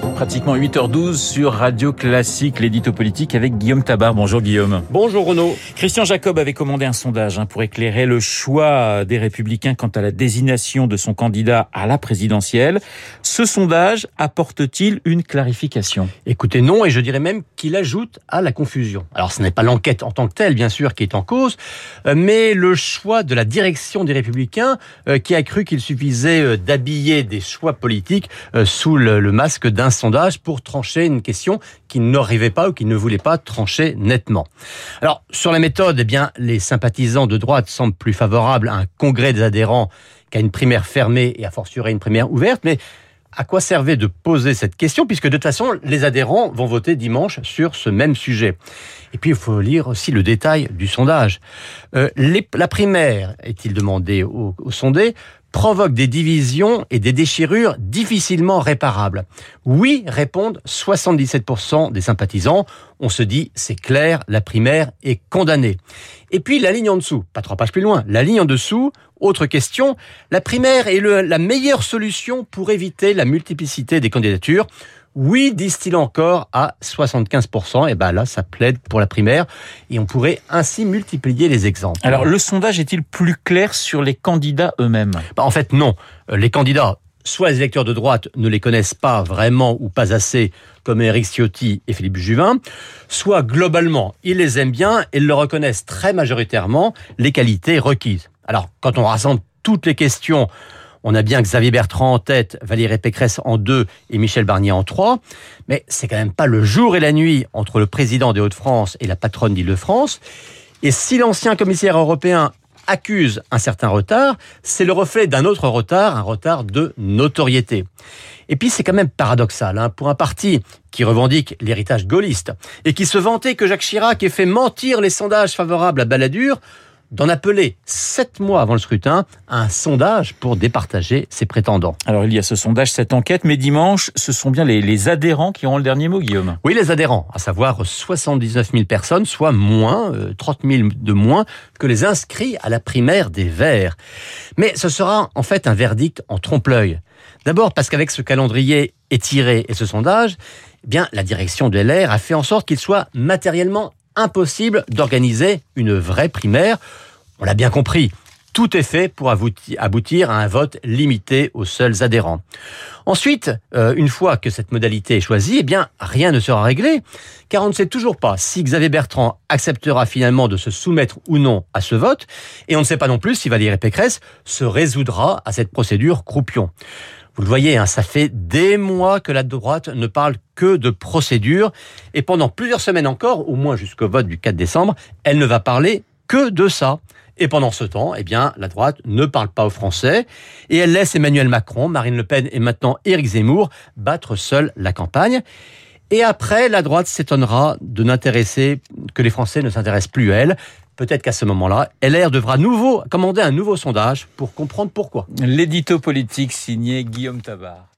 Pratiquement 8h12 sur Radio Classique, l'édito politique avec Guillaume Tabar. Bonjour Guillaume. Bonjour Renaud. Christian Jacob avait commandé un sondage hein, pour éclairer le choix des républicains quant à la désignation de son candidat à la présidentielle. Ce sondage apporte-t-il une clarification? Écoutez, non, et je dirais même qu'il ajoute à la confusion. Alors ce n'est pas l'enquête en tant que telle, bien sûr, qui est en cause, euh, mais le choix de la direction des républicains euh, qui a cru qu'il suffisait euh, d'habiller des choix politiques sous le masque d'un sondage pour trancher une question qui n'arrivait pas ou qui ne voulait pas trancher nettement. Alors, sur la méthode, eh bien, les sympathisants de droite semblent plus favorables à un congrès des adhérents qu'à une primaire fermée et à fortiori une primaire ouverte, mais à quoi servait de poser cette question puisque de toute façon les adhérents vont voter dimanche sur ce même sujet. Et puis il faut lire aussi le détail du sondage. Euh, la primaire, est-il demandé aux au sondés, provoque des divisions et des déchirures difficilement réparables. Oui, répondent 77% des sympathisants. On se dit, c'est clair, la primaire est condamnée. Et puis la ligne en dessous, pas trois pages plus loin, la ligne en dessous, autre question, la primaire est la meilleure solution pour éviter la multiplicité des candidatures. Oui, disent-ils encore, à 75%. Et ben là, ça plaide pour la primaire. Et on pourrait ainsi multiplier les exemples. Alors, le sondage est-il plus clair sur les candidats eux-mêmes? Bah, En fait, non. Euh, les candidats, soit les électeurs de droite ne les connaissent pas vraiment ou pas assez, comme Eric Ciotti et Philippe Juvin, soit globalement, ils les aiment bien et leur reconnaissent très majoritairement les qualités requises. Alors, quand on rassemble toutes les questions on a bien Xavier Bertrand en tête, Valérie Pécresse en deux et Michel Barnier en trois. Mais c'est quand même pas le jour et la nuit entre le président des Hauts-de-France et la patronne d'Île-de-France. Et si l'ancien commissaire européen accuse un certain retard, c'est le reflet d'un autre retard, un retard de notoriété. Et puis c'est quand même paradoxal hein, pour un parti qui revendique l'héritage gaulliste et qui se vantait que Jacques Chirac ait fait mentir les sondages favorables à Balladur d'en appeler sept mois avant le scrutin à un sondage pour départager ses prétendants. Alors il y a ce sondage, cette enquête, mais dimanche, ce sont bien les, adhérents qui auront le dernier mot, Guillaume. Oui, les adhérents, à savoir 79 000 personnes, soit moins, 30 euh, 000 de moins que les inscrits à la primaire des Verts. Mais ce sera en fait un verdict en trompe-l'œil. D'abord parce qu'avec ce calendrier étiré et ce sondage, eh bien, la direction de LR a fait en sorte qu'il soit matériellement impossible d'organiser une vraie primaire. On l'a bien compris. Tout est fait pour aboutir à un vote limité aux seuls adhérents. Ensuite, euh, une fois que cette modalité est choisie, eh bien, rien ne sera réglé, car on ne sait toujours pas si Xavier Bertrand acceptera finalement de se soumettre ou non à ce vote, et on ne sait pas non plus si Valérie Pécresse se résoudra à cette procédure croupion. Vous le voyez, hein, ça fait des mois que la droite ne parle que de procédure. Et pendant plusieurs semaines encore, au moins jusqu'au vote du 4 décembre, elle ne va parler que de ça. Et pendant ce temps, eh bien, la droite ne parle pas aux Français et elle laisse Emmanuel Macron, Marine Le Pen et maintenant Éric Zemmour battre seule la campagne. Et après, la droite s'étonnera de n'intéresser que les Français ne s'intéressent plus à elle. Peut-être qu'à ce moment-là, LR devra nouveau commander un nouveau sondage pour comprendre pourquoi. L'édito politique signé Guillaume Tabar.